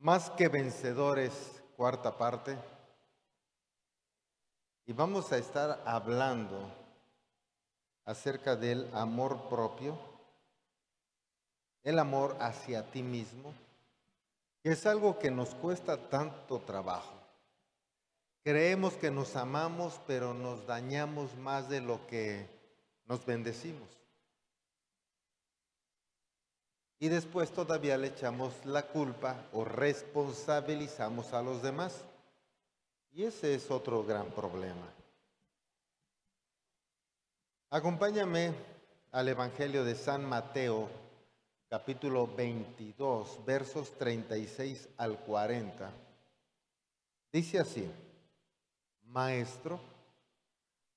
Más que vencedores, cuarta parte. Y vamos a estar hablando acerca del amor propio, el amor hacia ti mismo, que es algo que nos cuesta tanto trabajo. Creemos que nos amamos, pero nos dañamos más de lo que nos bendecimos. Y después todavía le echamos la culpa o responsabilizamos a los demás. Y ese es otro gran problema. Acompáñame al Evangelio de San Mateo, capítulo 22, versos 36 al 40. Dice así, Maestro,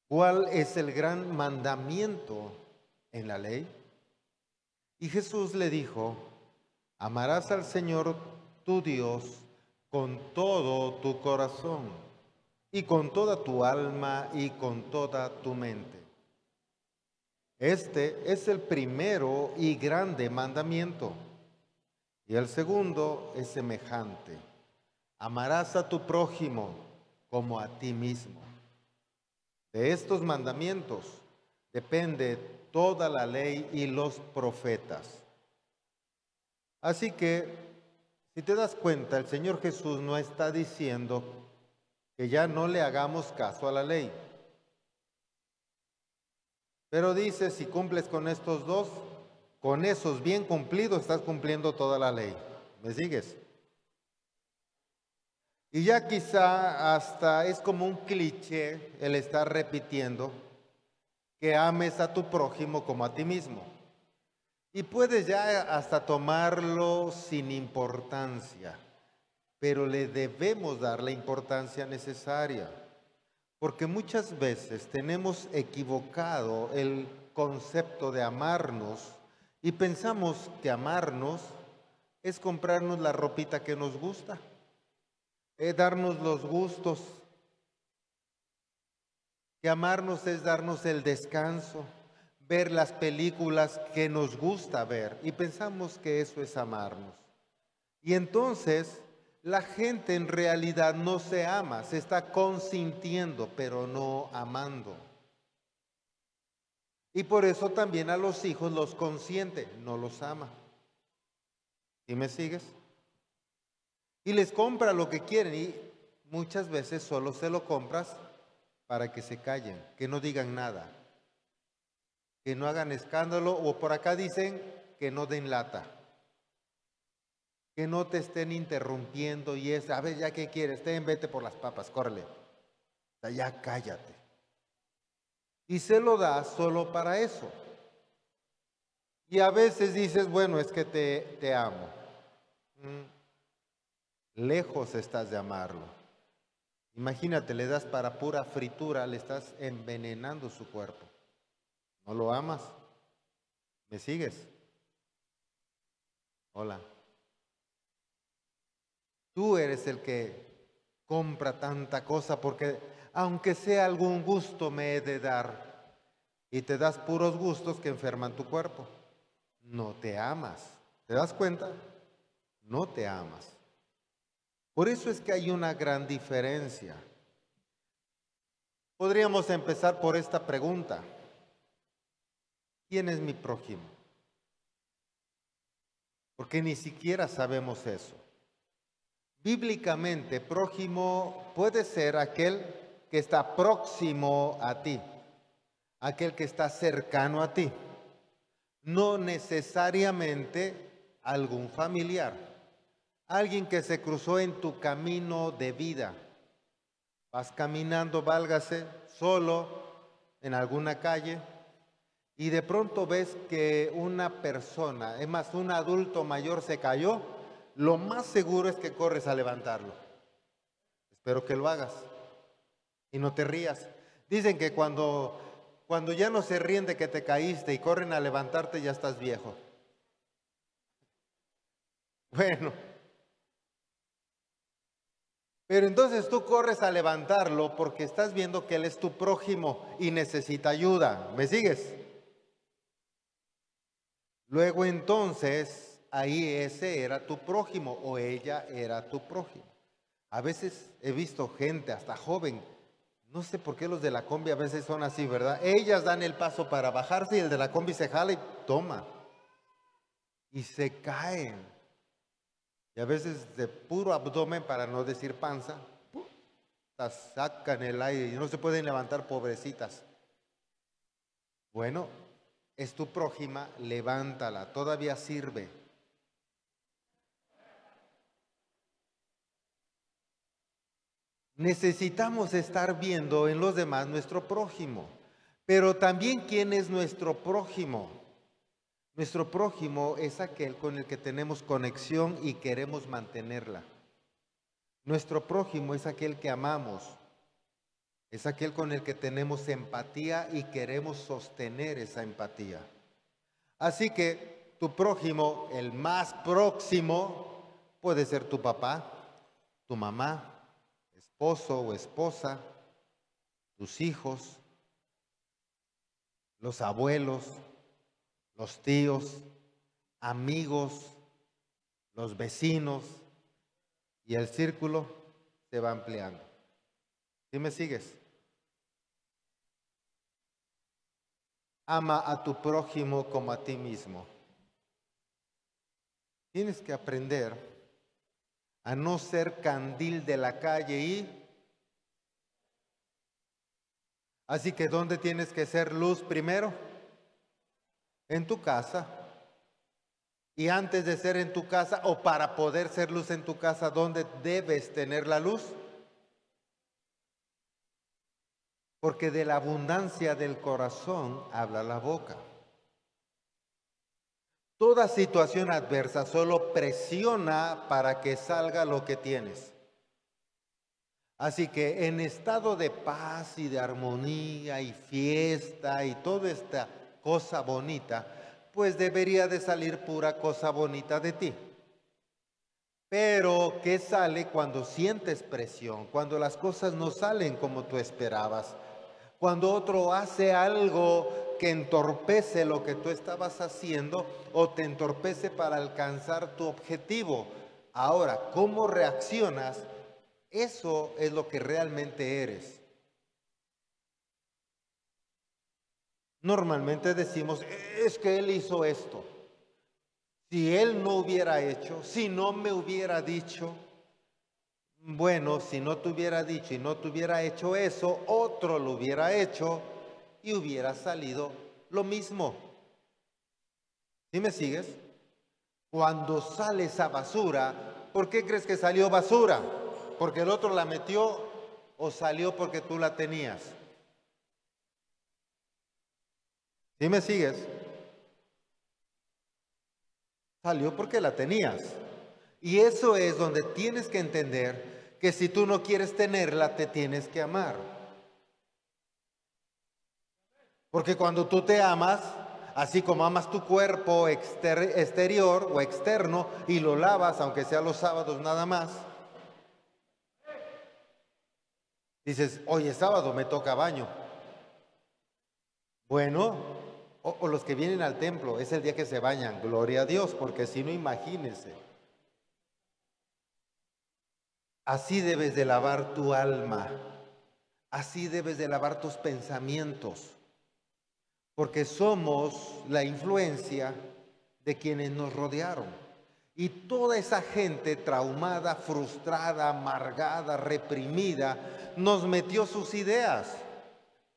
¿cuál es el gran mandamiento en la ley? Y Jesús le dijo, amarás al Señor tu Dios con todo tu corazón y con toda tu alma y con toda tu mente. Este es el primero y grande mandamiento. Y el segundo es semejante. Amarás a tu prójimo como a ti mismo. De estos mandamientos depende toda la ley y los profetas. Así que, si te das cuenta, el Señor Jesús no está diciendo que ya no le hagamos caso a la ley. Pero dice, si cumples con estos dos, con esos bien cumplidos estás cumpliendo toda la ley. ¿Me sigues? Y ya quizá hasta es como un cliché el estar repitiendo que ames a tu prójimo como a ti mismo. Y puedes ya hasta tomarlo sin importancia, pero le debemos dar la importancia necesaria, porque muchas veces tenemos equivocado el concepto de amarnos y pensamos que amarnos es comprarnos la ropita que nos gusta es darnos los gustos, que amarnos es darnos el descanso, ver las películas que nos gusta ver y pensamos que eso es amarnos. Y entonces la gente en realidad no se ama, se está consintiendo, pero no amando. Y por eso también a los hijos los consiente, no los ama. ¿Y me sigues? y les compra lo que quieren y muchas veces solo se lo compras para que se callen, que no digan nada, que no hagan escándalo o por acá dicen que no den lata, que no te estén interrumpiendo y es, a ver, ya que quieres, ten, vete por las papas, córrele, ya cállate. Y se lo da solo para eso. Y a veces dices, bueno, es que te, te amo. Mm, Lejos estás de amarlo. Imagínate, le das para pura fritura, le estás envenenando su cuerpo. ¿No lo amas? ¿Me sigues? Hola. Tú eres el que compra tanta cosa porque aunque sea algún gusto me he de dar. Y te das puros gustos que enferman tu cuerpo. No te amas. ¿Te das cuenta? No te amas. Por eso es que hay una gran diferencia. Podríamos empezar por esta pregunta. ¿Quién es mi prójimo? Porque ni siquiera sabemos eso. Bíblicamente, prójimo puede ser aquel que está próximo a ti, aquel que está cercano a ti, no necesariamente algún familiar. Alguien que se cruzó en tu camino de vida. Vas caminando, válgase, solo en alguna calle y de pronto ves que una persona, es más, un adulto mayor se cayó, lo más seguro es que corres a levantarlo. Espero que lo hagas y no te rías. Dicen que cuando, cuando ya no se ríen de que te caíste y corren a levantarte, ya estás viejo. Bueno, pero entonces tú corres a levantarlo porque estás viendo que él es tu prójimo y necesita ayuda. ¿Me sigues? Luego entonces ahí ese era tu prójimo o ella era tu prójimo. A veces he visto gente, hasta joven, no sé por qué los de la combi a veces son así, ¿verdad? Ellas dan el paso para bajarse y el de la combi se jala y toma. Y se caen. Y a veces de puro abdomen, para no decir panza, sacan el aire y no se pueden levantar pobrecitas. Bueno, es tu prójima, levántala, todavía sirve. Necesitamos estar viendo en los demás nuestro prójimo, pero también quién es nuestro prójimo. Nuestro prójimo es aquel con el que tenemos conexión y queremos mantenerla. Nuestro prójimo es aquel que amamos, es aquel con el que tenemos empatía y queremos sostener esa empatía. Así que tu prójimo, el más próximo, puede ser tu papá, tu mamá, esposo o esposa, tus hijos, los abuelos, los tíos, amigos, los vecinos, y el círculo se va ampliando. ¿Sí me sigues? Ama a tu prójimo como a ti mismo. Tienes que aprender a no ser candil de la calle y... Así que ¿dónde tienes que ser luz primero? En tu casa. Y antes de ser en tu casa o para poder ser luz en tu casa, ¿dónde debes tener la luz? Porque de la abundancia del corazón habla la boca. Toda situación adversa solo presiona para que salga lo que tienes. Así que en estado de paz y de armonía y fiesta y toda esta cosa bonita, pues debería de salir pura cosa bonita de ti. Pero, ¿qué sale cuando sientes presión? Cuando las cosas no salen como tú esperabas cuando otro hace algo que entorpece lo que tú estabas haciendo o te entorpece para alcanzar tu objetivo. Ahora, ¿cómo reaccionas? Eso es lo que realmente eres. Normalmente decimos, es que él hizo esto. Si él no hubiera hecho, si no me hubiera dicho, bueno, si no te hubiera dicho y no te hubiera hecho eso, otro lo hubiera hecho y hubiera salido lo mismo. ¿Sí me sigues? Cuando sale esa basura, ¿por qué crees que salió basura? ¿Porque el otro la metió o salió porque tú la tenías? ¿Sí me sigues? Salió porque la tenías. Y eso es donde tienes que entender que si tú no quieres tenerla, te tienes que amar. Porque cuando tú te amas, así como amas tu cuerpo exterior o externo y lo lavas, aunque sea los sábados nada más, dices, hoy es sábado, me toca baño. Bueno, o, los que vienen al templo, es el día que se bañan, gloria a Dios, porque si no, imagínense. Así debes de lavar tu alma. Así debes de lavar tus pensamientos. Porque somos la influencia de quienes nos rodearon. Y toda esa gente traumada, frustrada, amargada, reprimida, nos metió sus ideas.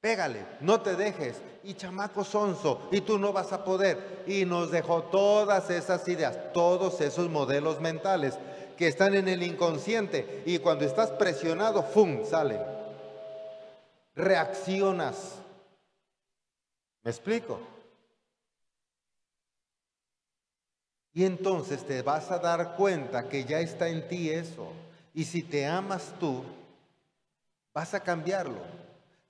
Pégale, no te dejes. Y chamaco sonso, y tú no vas a poder. Y nos dejó todas esas ideas, todos esos modelos mentales que están en el inconsciente y cuando estás presionado, ¡fum!, salen. Reaccionas. ¿Me explico? Y entonces te vas a dar cuenta que ya está en ti eso. Y si te amas tú, vas a cambiarlo.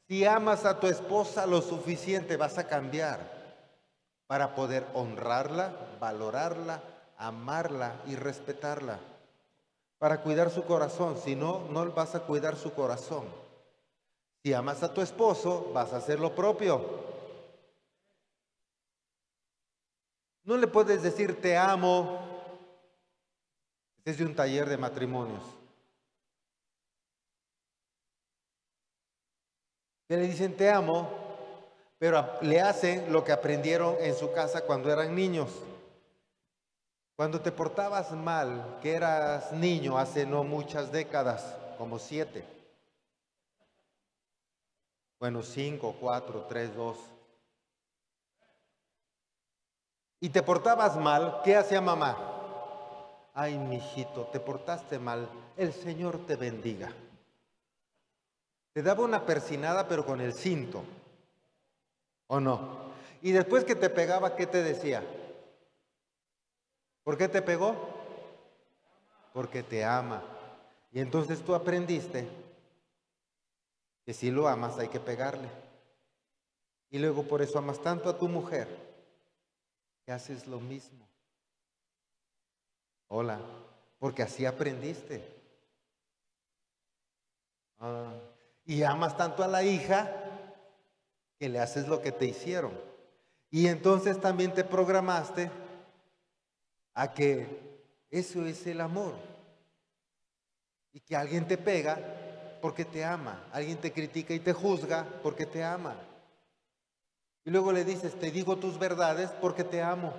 Si amas a tu esposa lo suficiente, vas a cambiar para poder honrarla, valorarla, amarla y respetarla para cuidar su corazón, si no, no vas a cuidar su corazón. Si amas a tu esposo, vas a hacer lo propio. No le puedes decir te amo Es de un taller de matrimonios. Que le dicen te amo, pero le hacen lo que aprendieron en su casa cuando eran niños. Cuando te portabas mal, que eras niño hace no muchas décadas, como siete. Bueno, cinco, cuatro, tres, dos. Y te portabas mal, ¿qué hacía mamá? Ay, mijito, te portaste mal, el Señor te bendiga. Te daba una persinada, pero con el cinto. ¿O no? Y después que te pegaba, ¿qué te decía? ¿Por qué te pegó? Porque te ama. Y entonces tú aprendiste que si lo amas hay que pegarle. Y luego por eso amas tanto a tu mujer que haces lo mismo. Hola, porque así aprendiste. Ah, y amas tanto a la hija que le haces lo que te hicieron. Y entonces también te programaste a que eso es el amor. Y que alguien te pega porque te ama. Alguien te critica y te juzga porque te ama. Y luego le dices, te digo tus verdades porque te amo.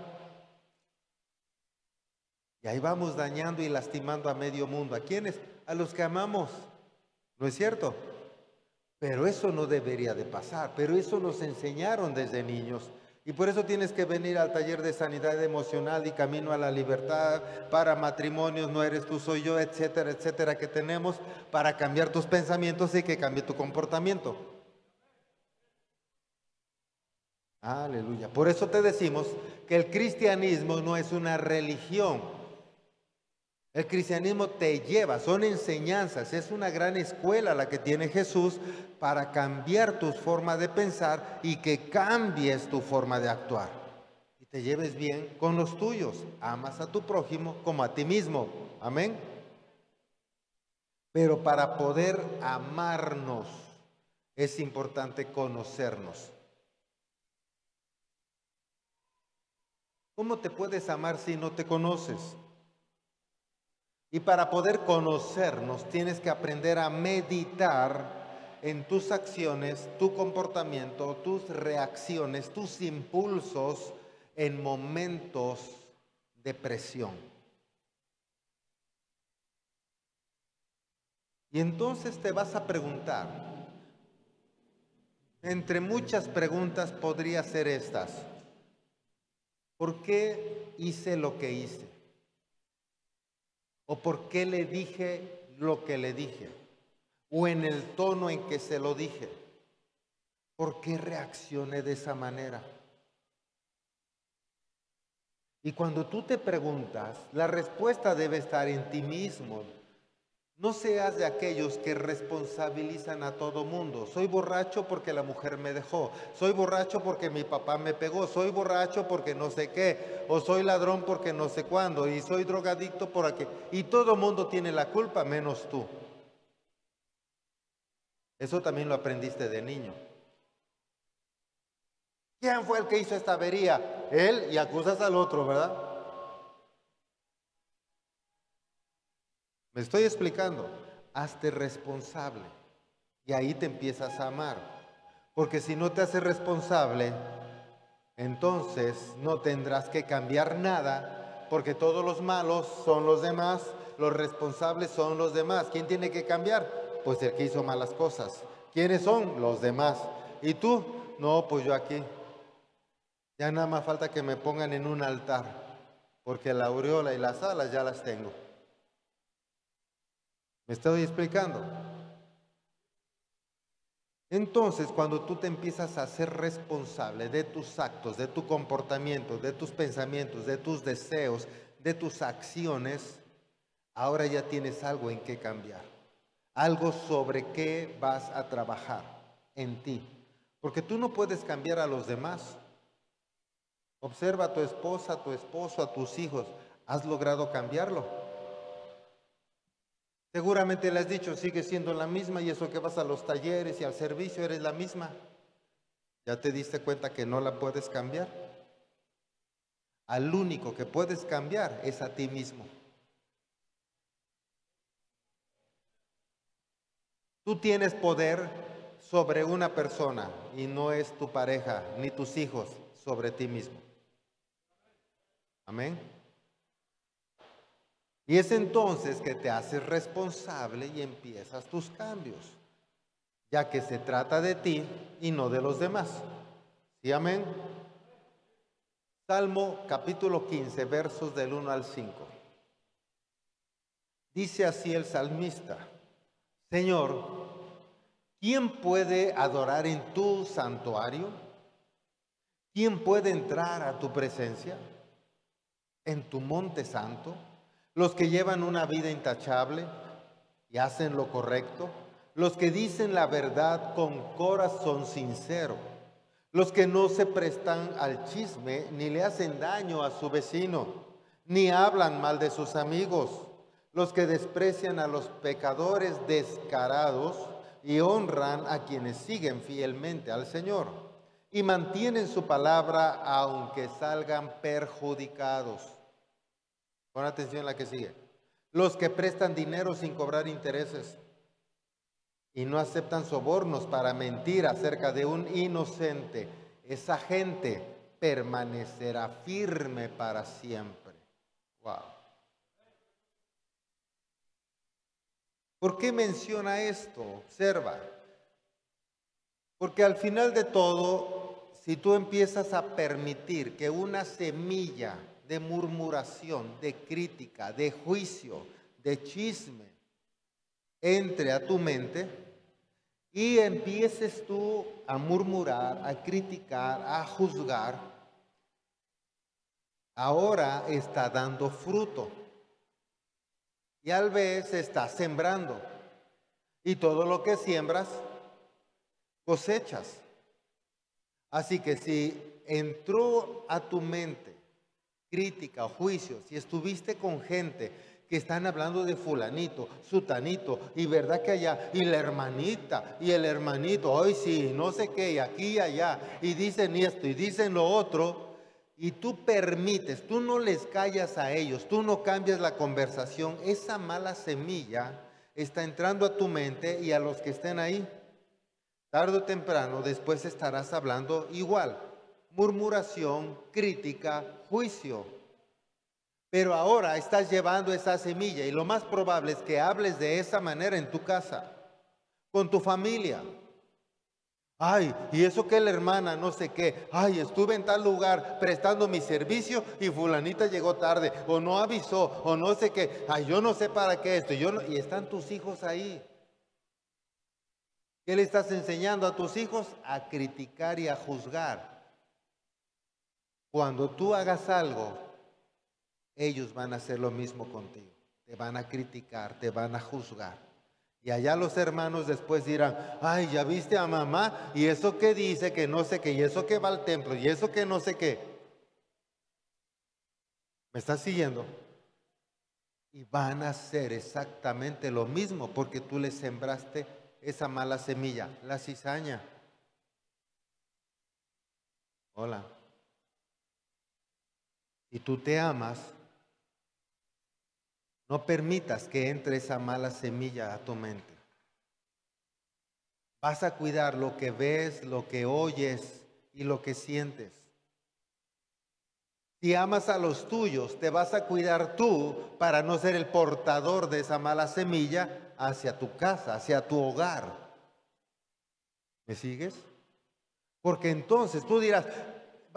Y ahí vamos dañando y lastimando a medio mundo. ¿A quiénes? A los que amamos. ¿No es cierto? Pero eso no debería de pasar. Pero eso nos enseñaron desde niños. Y por eso tienes que venir al taller de sanidad emocional y camino a la libertad para matrimonios, no eres tú, soy yo, etcétera, etcétera, que tenemos para cambiar tus pensamientos y que cambie tu comportamiento. Aleluya. Por eso te decimos que el cristianismo no es una religión, el cristianismo te lleva, son enseñanzas, es una gran escuela la que tiene Jesús para cambiar tu forma de pensar y que cambies tu forma de actuar. Y te lleves bien con los tuyos. Amas a tu prójimo como a ti mismo. Amén. Pero para poder amarnos es importante conocernos. ¿Cómo te puedes amar si no te conoces? Y para poder conocernos tienes que aprender a meditar en tus acciones, tu comportamiento, tus reacciones, tus impulsos en momentos de presión. Y entonces te vas a preguntar, entre muchas preguntas podría ser estas, ¿por qué hice lo que hice? ¿O por qué le dije lo que le dije? ¿O en el tono en que se lo dije? ¿Por qué reaccioné de esa manera? Y cuando tú te preguntas, la respuesta debe estar en ti mismo, no seas de aquellos que responsabilizan a todo mundo. Soy borracho porque la mujer me dejó. Soy borracho porque mi papá me pegó. Soy borracho porque no sé qué. O soy ladrón porque no sé cuándo. Y soy drogadicto por aquí. Y todo mundo tiene la culpa menos tú. Eso también lo aprendiste de niño. ¿Quién fue el que hizo esta avería? Él y acusas al otro, ¿verdad? Me estoy explicando. Hazte responsable. Y ahí te empiezas a amar. Porque si no te haces responsable, entonces no tendrás que cambiar nada, porque todos los malos son los demás, los responsables son los demás. ¿Quién tiene que cambiar? Pues el que hizo malas cosas. ¿Quiénes son? Los demás. ¿Y tú? No, pues yo aquí. Ya nada más falta que me pongan en un altar, porque la aureola y las alas ya las tengo. ¿Me estoy explicando? Entonces, cuando tú te empiezas a ser responsable de tus actos, de tu comportamiento, de tus pensamientos, de tus deseos, de tus acciones, ahora ya tienes algo en qué cambiar. Algo sobre qué vas a trabajar en ti. Porque tú no puedes cambiar a los demás. Observa a tu esposa, a tu esposo, a tus hijos. ¿Has logrado cambiarlo? Seguramente le has dicho, sigue siendo la misma y eso que vas a los talleres y al servicio eres la misma. Ya te diste cuenta que no la puedes cambiar. Al único que puedes cambiar es a ti mismo. Tú tienes poder sobre una persona y no es tu pareja ni tus hijos sobre ti mismo. Amén. Y es entonces que te haces responsable y empiezas tus cambios, ya que se trata de ti y no de los demás. ¿Sí, amén? Salmo capítulo 15, versos del 1 al 5. Dice así el salmista, Señor, ¿quién puede adorar en tu santuario? ¿Quién puede entrar a tu presencia? ¿En tu monte santo? Los que llevan una vida intachable y hacen lo correcto, los que dicen la verdad con corazón sincero. Los que no se prestan al chisme ni le hacen daño a su vecino, ni hablan mal de sus amigos, los que desprecian a los pecadores descarados y honran a quienes siguen fielmente al Señor y mantienen su palabra aunque salgan perjudicados. Pon atención a la que sigue. Los que prestan dinero sin cobrar intereses y no aceptan sobornos para mentir acerca de un inocente, esa gente permanecerá firme para siempre. Wow. ¿Por qué menciona esto? Observa. Porque al final de todo, si tú empiezas a permitir que una semilla de murmuración, de crítica, de juicio, de chisme, entre a tu mente, y empieces tú a murmurar, a criticar, a juzgar, ahora está dando fruto. Y al vez está sembrando. Y todo lo que siembras, cosechas. Así que si entró a tu mente crítica o juicio, si estuviste con gente que están hablando de fulanito, sutanito, y verdad que allá, y la hermanita, y el hermanito, hoy sí, no sé qué, y aquí y allá, y dicen esto, y dicen lo otro, y tú permites, tú no les callas a ellos, tú no cambias la conversación, esa mala semilla está entrando a tu mente y a los que estén ahí. Tarde o temprano, después estarás hablando igual. Murmuración, crítica, juicio. Pero ahora estás llevando esa semilla y lo más probable es que hables de esa manera en tu casa, con tu familia. Ay, y eso que la hermana, no sé qué. Ay, estuve en tal lugar prestando mi servicio y fulanita llegó tarde, o no avisó, o no sé qué. Ay, yo no sé para qué esto. Yo y están tus hijos ahí. ¿Qué le estás enseñando a tus hijos? A criticar y a juzgar. Cuando tú hagas algo ellos van a hacer lo mismo contigo. Te van a criticar, te van a juzgar. Y allá los hermanos después dirán, ay, ya viste a mamá, y eso que dice, que no sé qué, y eso que va al templo, y eso que no sé qué. ¿Me estás siguiendo? Y van a hacer exactamente lo mismo porque tú les sembraste esa mala semilla, la cizaña. Hola. Y tú te amas, no permitas que entre esa mala semilla a tu mente. Vas a cuidar lo que ves, lo que oyes y lo que sientes. Si amas a los tuyos, te vas a cuidar tú para no ser el portador de esa mala semilla hacia tu casa, hacia tu hogar. ¿Me sigues? Porque entonces tú dirás,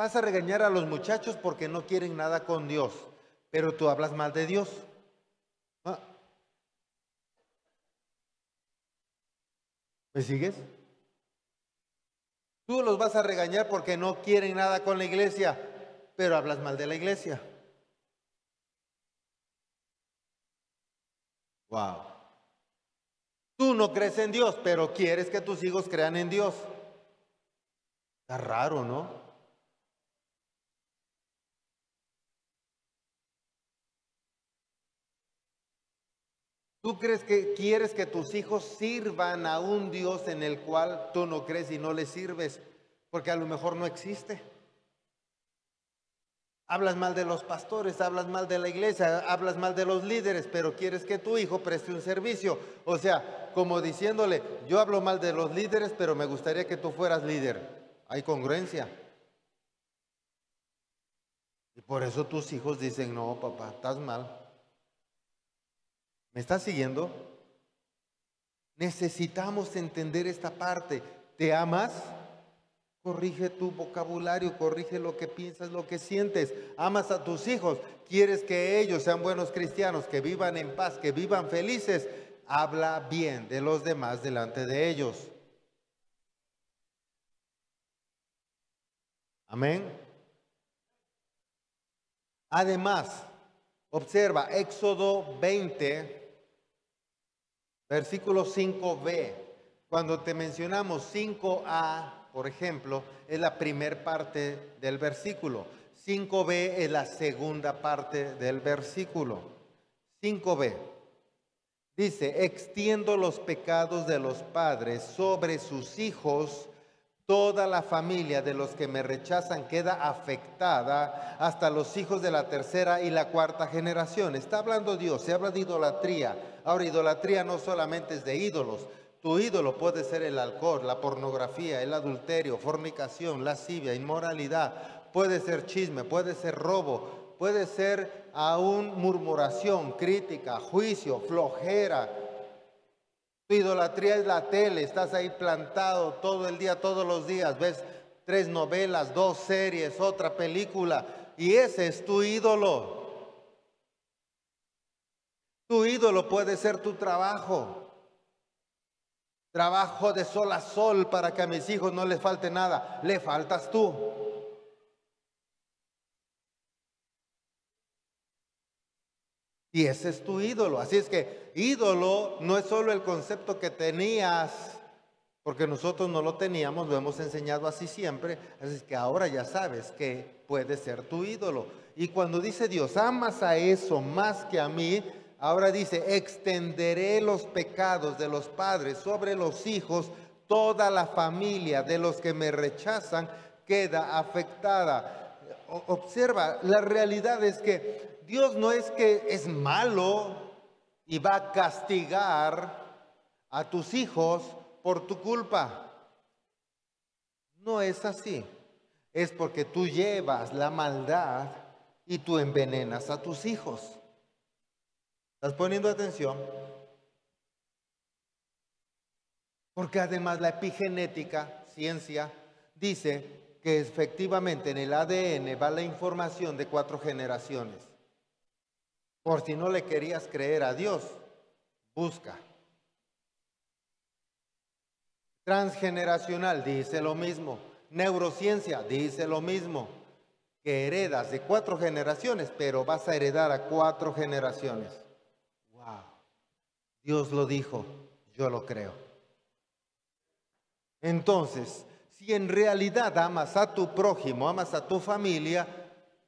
vas a regañar a los muchachos porque no quieren nada con Dios, pero tú hablas mal de Dios. ¿Me sigues? Tú los vas a regañar porque no quieren nada con la iglesia, pero hablas mal de la iglesia. Wow. Tú no crees en Dios, pero quieres que tus hijos crean en Dios. Está raro, ¿no? Tú crees que quieres que tus hijos sirvan a un Dios en el cual tú no crees y no le sirves, porque a lo mejor no existe. Hablas mal de los pastores, hablas mal de la iglesia, hablas mal de los líderes, pero quieres que tu hijo preste un servicio. O sea, como diciéndole, yo hablo mal de los líderes, pero me gustaría que tú fueras líder. Hay congruencia. Y por eso tus hijos dicen, no, papá, estás mal. ¿Me estás siguiendo? Necesitamos entender esta parte. ¿Te amas? Corrige tu vocabulario, corrige lo que piensas, lo que sientes. Amas a tus hijos, quieres que ellos sean buenos cristianos, que vivan en paz, que vivan felices. Habla bien de los demás delante de ellos. Amén. Además, observa Éxodo 20, versículo 5b. Cuando te mencionamos 5a, por ejemplo, es la primera parte del versículo. 5b es la segunda parte del versículo. 5b dice, extiendo los pecados de los padres sobre sus hijos. Toda la familia de los que me rechazan queda afectada hasta los hijos de la tercera y la cuarta generación. Está hablando Dios, se habla de idolatría. Ahora, idolatría no solamente es de ídolos, tu ídolo puede ser el alcohol, la pornografía, el adulterio, fornicación, lascivia, inmoralidad. Puede ser chisme, puede ser robo, puede ser aún murmuración, crítica, juicio, flojera. Tu idolatría es la tele, estás ahí plantado todo el día, todos los días, ves tres novelas, dos series, otra película, y ese es tu ídolo. Tu ídolo puede ser tu trabajo. Trabajo de sol a sol para que a mis hijos no les falte nada. Le faltas tú. Y ese es tu ídolo. Así es que ídolo no es solo el concepto que tenías, porque nosotros no lo teníamos, lo hemos enseñado así siempre. Así es que ahora ya sabes que puede ser tu ídolo. Y cuando dice Dios, amas a eso más que a mí, Ahora dice, extenderé los pecados de los padres sobre los hijos, toda la familia de los que me rechazan queda afectada. observa, la realidad es que Dios no es que es malo y va a castigar a tus hijos por tu culpa. No es así. Es porque tú llevas la maldad y tú envenenas a tus hijos. ¿Estás poniendo atención? Porque además la epigenética, ciencia, dice que efectivamente en el ADN va la información de cuatro generaciones. Por si no le querías creer a Dios, busca. Transgeneracional dice lo mismo. Neurociencia dice lo mismo. Que heredas de cuatro generaciones, pero vas a heredar a cuatro generaciones. Dios lo dijo, yo lo creo. Entonces, si en realidad amas a tu prójimo, amas a tu familia,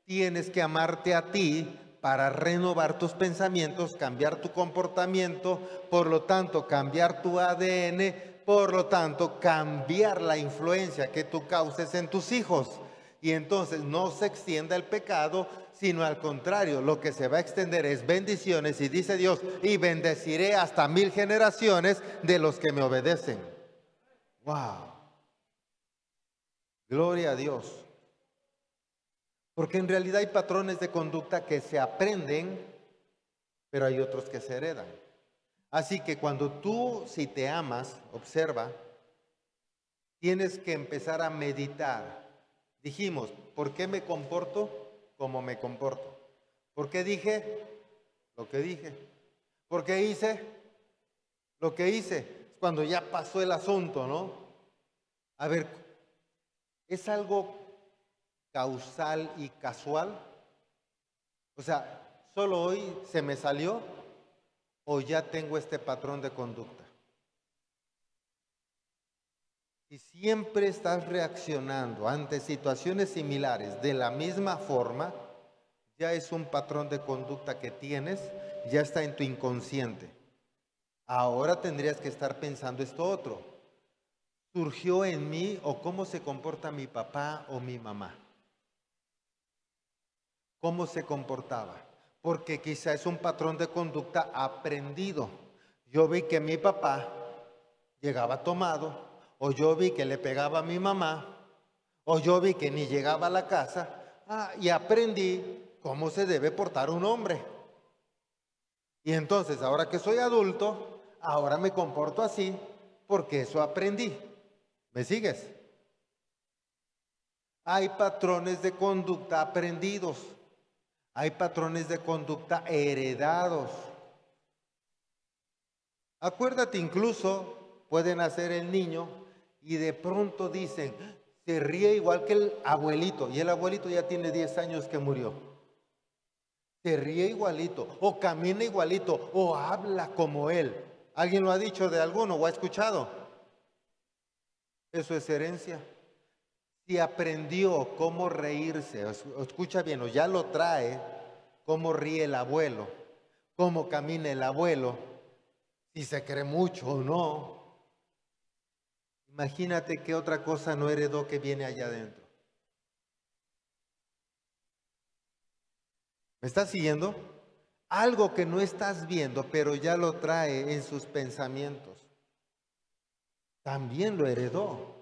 tienes que amarte a ti para renovar tus pensamientos, cambiar tu comportamiento, por lo tanto cambiar tu ADN, por lo tanto cambiar la influencia que tú causes en tus hijos. Y entonces no se extienda el pecado, sino al contrario, lo que se va a extender es bendiciones y dice Dios, y bendeciré hasta mil generaciones de los que me obedecen. Wow. Gloria a Dios. Porque en realidad hay patrones de conducta que se aprenden, pero hay otros que se heredan. Así que cuando tú, si te amas, observa, tienes que empezar a meditar. Dijimos, ¿por qué me comporto? cómo me comporto. ¿Por qué dije lo que dije? ¿Por qué hice lo que hice? Cuando ya pasó el asunto, ¿no? A ver, ¿es algo causal y casual? O sea, ¿solo hoy se me salió o ya tengo este patrón de conducta? Si siempre estás reaccionando ante situaciones similares de la misma forma, ya es un patrón de conducta que tienes, ya está en tu inconsciente. Ahora tendrías que estar pensando esto otro. ¿Surgió en mí o cómo se comporta mi papá o mi mamá? Cómo se comportaba, porque quizá es un patrón de conducta aprendido. Yo vi que mi papá llegaba tomado, o yo vi que le pegaba a mi mamá, o yo vi que ni llegaba a la casa, ah, y aprendí cómo se debe portar un hombre. Y entonces, ahora que soy adulto, ahora me comporto así porque eso aprendí. ¿Me sigues? Hay patrones de conducta aprendidos. Hay patrones de conducta heredados. Acuérdate incluso, pueden hacer el niño y de pronto dicen, se ríe igual que el abuelito y el abuelito ya tiene 10 años que murió. Se ríe igualito o camina igualito o habla como él. ¿Alguien lo ha dicho de alguno o ha escuchado? Eso es herencia. Si aprendió cómo reírse, escucha bien, o ya lo trae, cómo ríe el abuelo, cómo camina el abuelo, si se cree mucho o no. Imagínate qué otra cosa no heredó que viene allá adentro. ¿Me estás siguiendo? Algo que no estás viendo, pero ya lo trae en sus pensamientos. También lo heredó.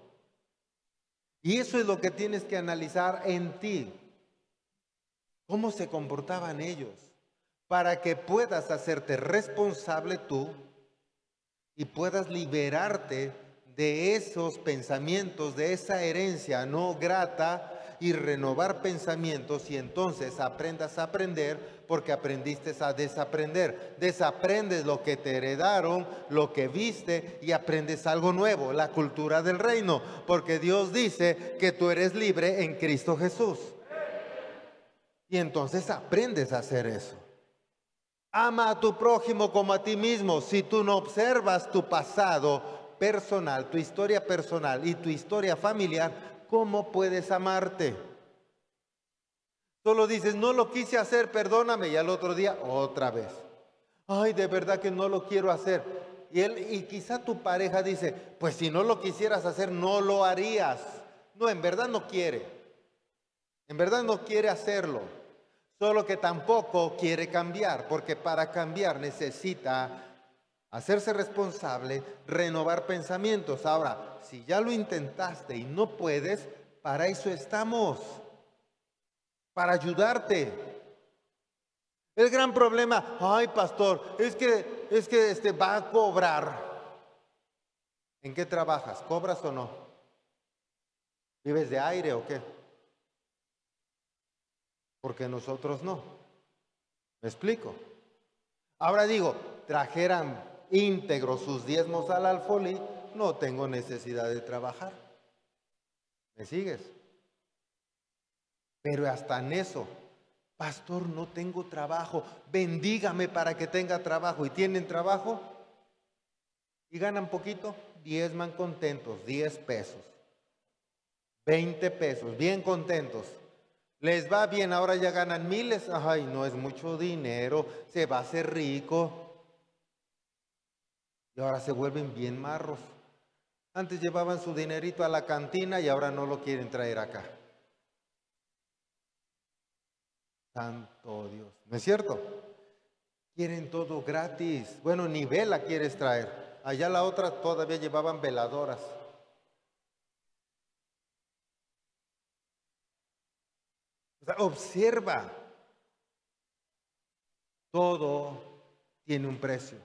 Y eso es lo que tienes que analizar en ti. ¿Cómo se comportaban ellos? Para que puedas hacerte responsable tú y puedas liberarte de esos pensamientos, de esa herencia no grata y renovar pensamientos y entonces aprendas a aprender porque aprendiste a desaprender. Desaprendes lo que te heredaron, lo que viste y aprendes algo nuevo, la cultura del reino, porque Dios dice que tú eres libre en Cristo Jesús. Y entonces aprendes a hacer eso. Ama a tu prójimo como a ti mismo. Si tú no observas tu pasado personal, tu historia personal y tu historia familiar, ¿cómo puedes amarte? Solo dices, no lo quise hacer, perdóname, y al otro día otra vez. Ay, de verdad que no lo quiero hacer. Y, él, y quizá tu pareja dice, pues si no lo quisieras hacer, no lo harías. No, en verdad no quiere. En verdad no quiere hacerlo. Solo que tampoco quiere cambiar, porque para cambiar necesita hacerse responsable, renovar pensamientos. Ahora, si ya lo intentaste y no puedes, para eso estamos, para ayudarte. El gran problema, ay pastor, es que es que este va a cobrar. ¿En qué trabajas? ¿Cobras o no? ¿Vives de aire o qué? Porque nosotros no. ¿Me explico? Ahora digo, trajeran íntegro sus diezmos al alfolí, no tengo necesidad de trabajar. ¿Me sigues? Pero hasta en eso, pastor, no tengo trabajo, bendígame para que tenga trabajo. ¿Y tienen trabajo? ¿Y ganan poquito? Diezman contentos, 10 pesos, 20 pesos, bien contentos. Les va bien, ahora ya ganan miles. Ay, no es mucho dinero, se va a hacer rico. Ahora se vuelven bien marros. Antes llevaban su dinerito a la cantina y ahora no lo quieren traer acá. Santo Dios. ¿No es cierto? Quieren todo gratis. Bueno, ni vela quieres traer. Allá la otra todavía llevaban veladoras. observa. Todo tiene un precio.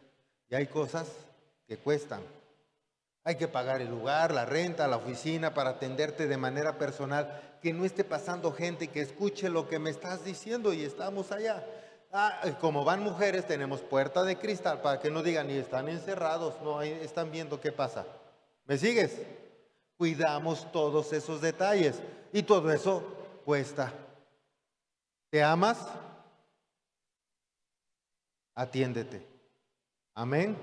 Y hay cosas que cuestan. Hay que pagar el lugar, la renta, la oficina para atenderte de manera personal, que no esté pasando gente que escuche lo que me estás diciendo y estamos allá. Ah, como van mujeres, tenemos puerta de cristal para que no digan, ni están encerrados, no, están viendo qué pasa. ¿Me sigues? Cuidamos todos esos detalles y todo eso cuesta. ¿Te amas? Atiéndete. Amén.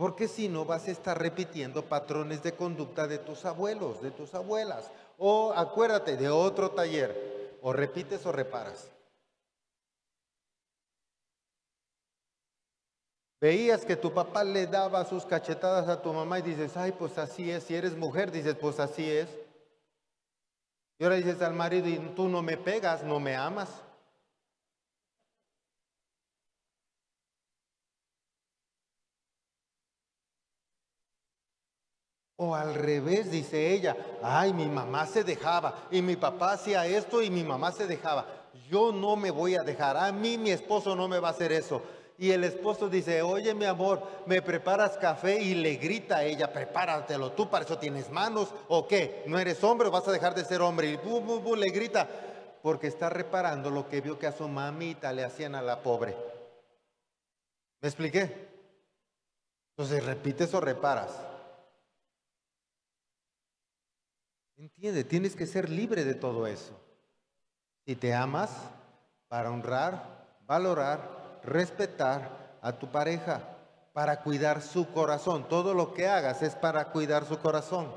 Porque si no vas a estar repitiendo patrones de conducta de tus abuelos, de tus abuelas. O acuérdate de otro taller. O repites o reparas. Veías que tu papá le daba sus cachetadas a tu mamá y dices, ay, pues así es. Si eres mujer, dices, pues así es. Y ahora dices al marido, y tú no me pegas, no me amas. O al revés, dice ella, ay, mi mamá se dejaba y mi papá hacía esto y mi mamá se dejaba. Yo no me voy a dejar, a mí mi esposo no me va a hacer eso. Y el esposo dice, oye mi amor, me preparas café y le grita a ella, prepáratelo, tú para eso tienes manos o qué, no eres hombre vas a dejar de ser hombre. Y bu, bu, bu, le grita, porque está reparando lo que vio que a su mamita le hacían a la pobre. ¿Me expliqué? Entonces, ¿repites o reparas? Entiende, tienes que ser libre de todo eso. Si te amas, para honrar, valorar, respetar a tu pareja, para cuidar su corazón. Todo lo que hagas es para cuidar su corazón.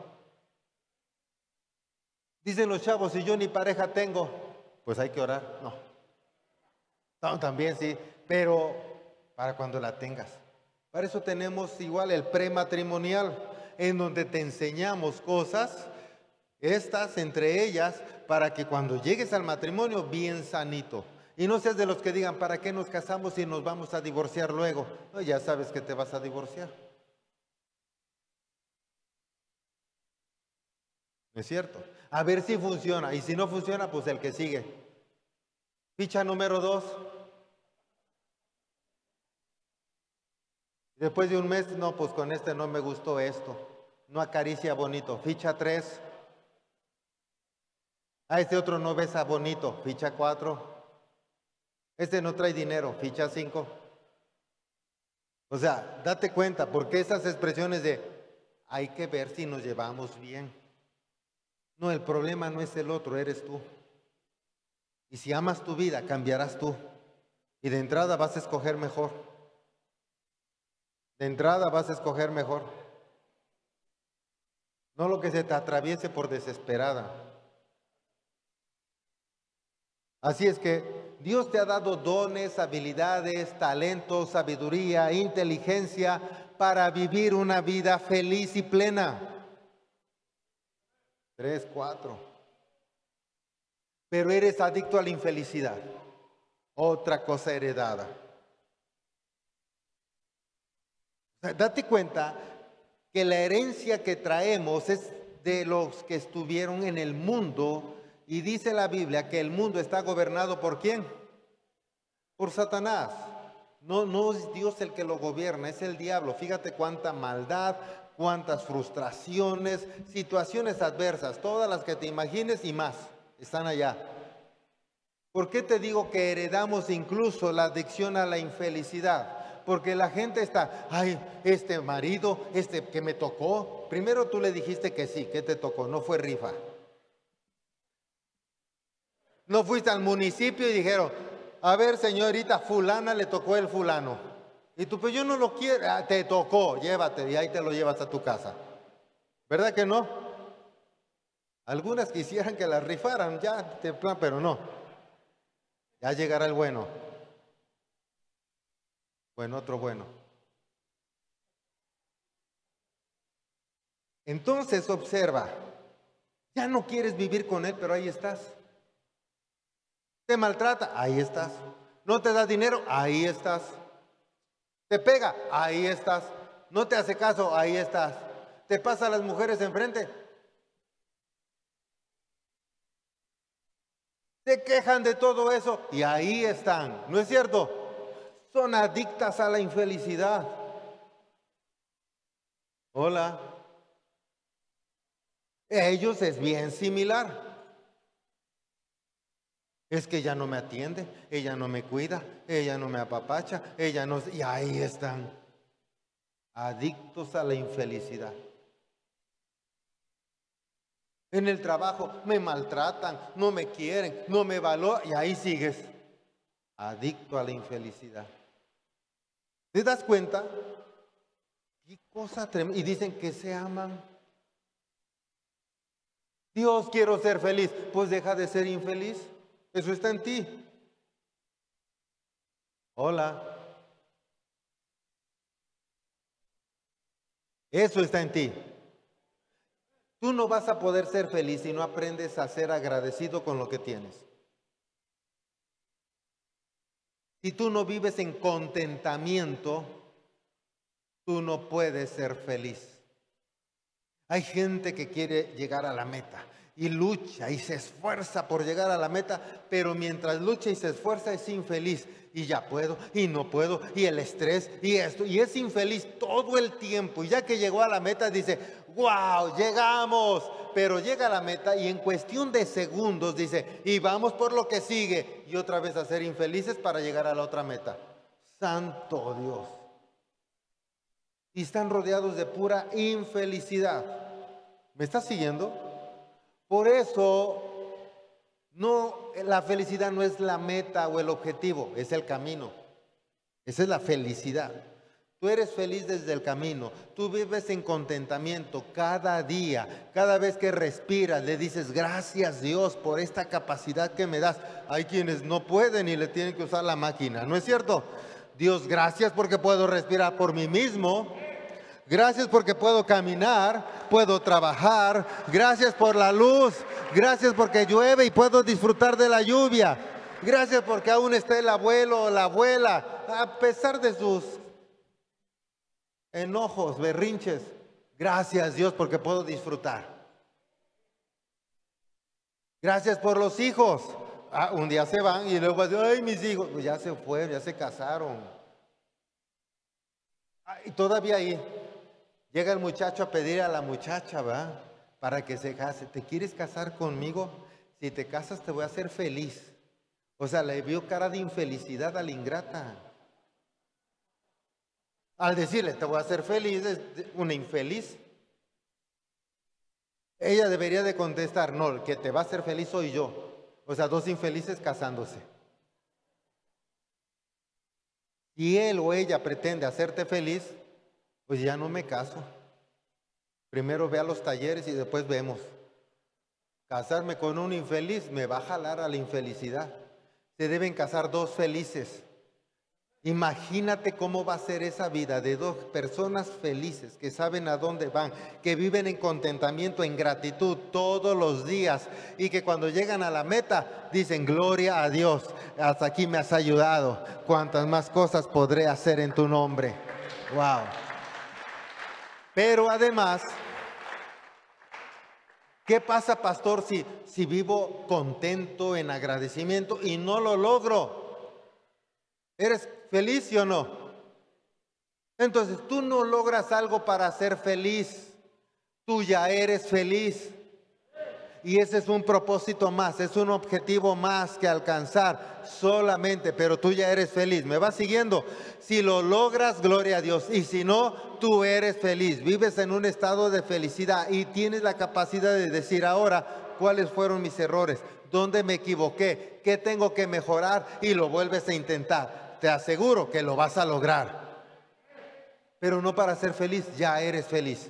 Dicen los chavos, si yo ni pareja tengo, pues hay que orar. No. no también sí, pero para cuando la tengas. Para eso tenemos igual el prematrimonial, en donde te enseñamos cosas estas entre ellas para que cuando llegues al matrimonio bien sanito. Y no seas de los que digan, ¿para qué nos casamos si nos vamos a divorciar luego? No, ya sabes que te vas a divorciar. ¿No es cierto? A ver si funciona. Y si no funciona, pues el que sigue. Ficha número dos. Después de un mes, no, pues con este no me gustó esto. No acaricia bonito. Ficha tres. A este otro no besa bonito, ficha 4. Este no trae dinero, ficha 5. O sea, date cuenta, porque esas expresiones de hay que ver si nos llevamos bien. No, el problema no es el otro, eres tú. Y si amas tu vida, cambiarás tú. Y de entrada vas a escoger mejor. De entrada vas a escoger mejor. No lo que se te atraviese por desesperada. Así es que Dios te ha dado dones, habilidades, talentos, sabiduría, inteligencia para vivir una vida feliz y plena. Tres, cuatro. Pero eres adicto a la infelicidad. Otra cosa heredada. Date cuenta que la herencia que traemos es de los que estuvieron en el mundo y dice la Biblia que el mundo está gobernado por quién? Por Satanás. No, no es Dios el que lo gobierna, es el diablo. Fíjate cuánta maldad, cuántas frustraciones, situaciones adversas, todas las que te imagines y más, están allá. ¿Por qué te digo que heredamos incluso la adicción a la infelicidad? Porque la gente está, ay, este marido, este que me tocó, primero tú le dijiste que sí, que te tocó, no fue rifa. No fuiste al municipio y dijeron, a ver señorita, fulana le tocó el fulano. Y tú, pues yo no lo quiero, ah, te tocó, llévate y ahí te lo llevas a tu casa. ¿Verdad que no? Algunas quisieran que la rifaran ya, pero no. Ya llegará el bueno. Bueno, otro bueno. Entonces observa, ya no quieres vivir con él, pero ahí estás. Maltrata, ahí estás. No te da dinero, ahí estás. Te pega, ahí estás. No te hace caso, ahí estás. Te pasa las mujeres enfrente. Se quejan de todo eso y ahí están. ¿No es cierto? Son adictas a la infelicidad. Hola. Ellos es bien similar. Es que ella no me atiende, ella no me cuida, ella no me apapacha, ella no... Y ahí están, adictos a la infelicidad. En el trabajo me maltratan, no me quieren, no me valoran, y ahí sigues, adicto a la infelicidad. ¿Te das cuenta? Qué cosa tremenda. Y dicen que se aman. Dios, quiero ser feliz. Pues deja de ser infeliz. Eso está en ti. Hola. Eso está en ti. Tú no vas a poder ser feliz si no aprendes a ser agradecido con lo que tienes. Si tú no vives en contentamiento, tú no puedes ser feliz. Hay gente que quiere llegar a la meta y lucha y se esfuerza por llegar a la meta, pero mientras lucha y se esfuerza es infeliz. Y ya puedo, y no puedo, y el estrés, y esto, y es infeliz todo el tiempo. Y ya que llegó a la meta dice, wow, llegamos, pero llega a la meta y en cuestión de segundos dice, y vamos por lo que sigue, y otra vez a ser infelices para llegar a la otra meta. Santo Dios. Y están rodeados de pura infelicidad. ¿Me estás siguiendo? Por eso, no, la felicidad no es la meta o el objetivo, es el camino. Esa es la felicidad. Tú eres feliz desde el camino, tú vives en contentamiento cada día, cada vez que respiras le dices gracias Dios por esta capacidad que me das. Hay quienes no pueden y le tienen que usar la máquina, ¿no es cierto? Dios, gracias porque puedo respirar por mí mismo. Gracias porque puedo caminar, puedo trabajar. Gracias por la luz. Gracias porque llueve y puedo disfrutar de la lluvia. Gracias porque aún está el abuelo o la abuela, a pesar de sus enojos, berrinches. Gracias Dios porque puedo disfrutar. Gracias por los hijos. Ah, un día se van y luego dicen, ay, mis hijos, pues ya se fueron, ya se casaron. Ah, y todavía ahí llega el muchacho a pedir a la muchacha, ¿va? Para que se case. ¿Te quieres casar conmigo? Si te casas te voy a hacer feliz. O sea, le vio cara de infelicidad a la ingrata. Al decirle, te voy a hacer feliz, es una infeliz. Ella debería de contestar, no, el que te va a hacer feliz soy yo. O sea, dos infelices casándose. Si él o ella pretende hacerte feliz, pues ya no me caso. Primero ve a los talleres y después vemos. Casarme con un infeliz me va a jalar a la infelicidad. Se deben casar dos felices. Imagínate cómo va a ser esa vida de dos personas felices que saben a dónde van, que viven en contentamiento, en gratitud todos los días y que cuando llegan a la meta dicen, gloria a Dios, hasta aquí me has ayudado, cuantas más cosas podré hacer en tu nombre. Wow. Pero además, ¿qué pasa, pastor, si, vivo contento en agradecimiento y no lo logro? ¿Eres feliz o no? Entonces tú no logras algo para ser feliz, tú ya eres feliz. Y ese es un propósito más, es un objetivo más que alcanzar solamente, pero tú ya eres feliz. ¿Me vas siguiendo? Si lo logras, gloria a Dios. Y si no, tú eres feliz. Vives en un estado de felicidad y tienes la capacidad de decir ahora cuáles fueron mis errores, dónde me equivoqué, qué tengo que mejorar y lo vuelves a intentar. Te aseguro que lo vas a lograr. Pero no para ser feliz, ya eres feliz.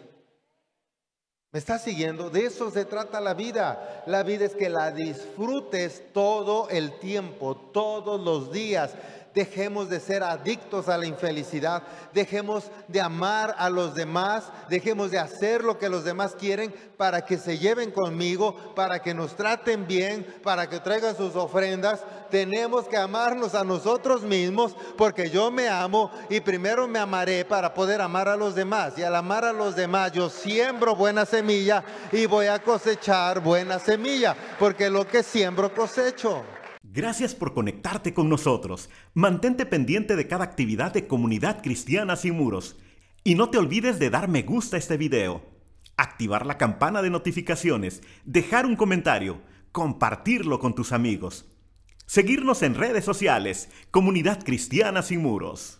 ¿Me estás siguiendo? De eso se trata la vida. La vida es que la disfrutes todo el tiempo, todos los días. Dejemos de ser adictos a la infelicidad. Dejemos de amar a los demás. Dejemos de hacer lo que los demás quieren para que se lleven conmigo, para que nos traten bien, para que traigan sus ofrendas. Tenemos que amarnos a nosotros mismos porque yo me amo y primero me amaré para poder amar a los demás. Y al amar a los demás yo siembro buena semilla y voy a cosechar buena semilla porque lo que siembro cosecho. Gracias por conectarte con nosotros. Mantente pendiente de cada actividad de Comunidad Cristiana Sin Muros. Y no te olvides de dar me gusta a este video, activar la campana de notificaciones, dejar un comentario, compartirlo con tus amigos. Seguirnos en redes sociales, Comunidad Cristiana Sin Muros.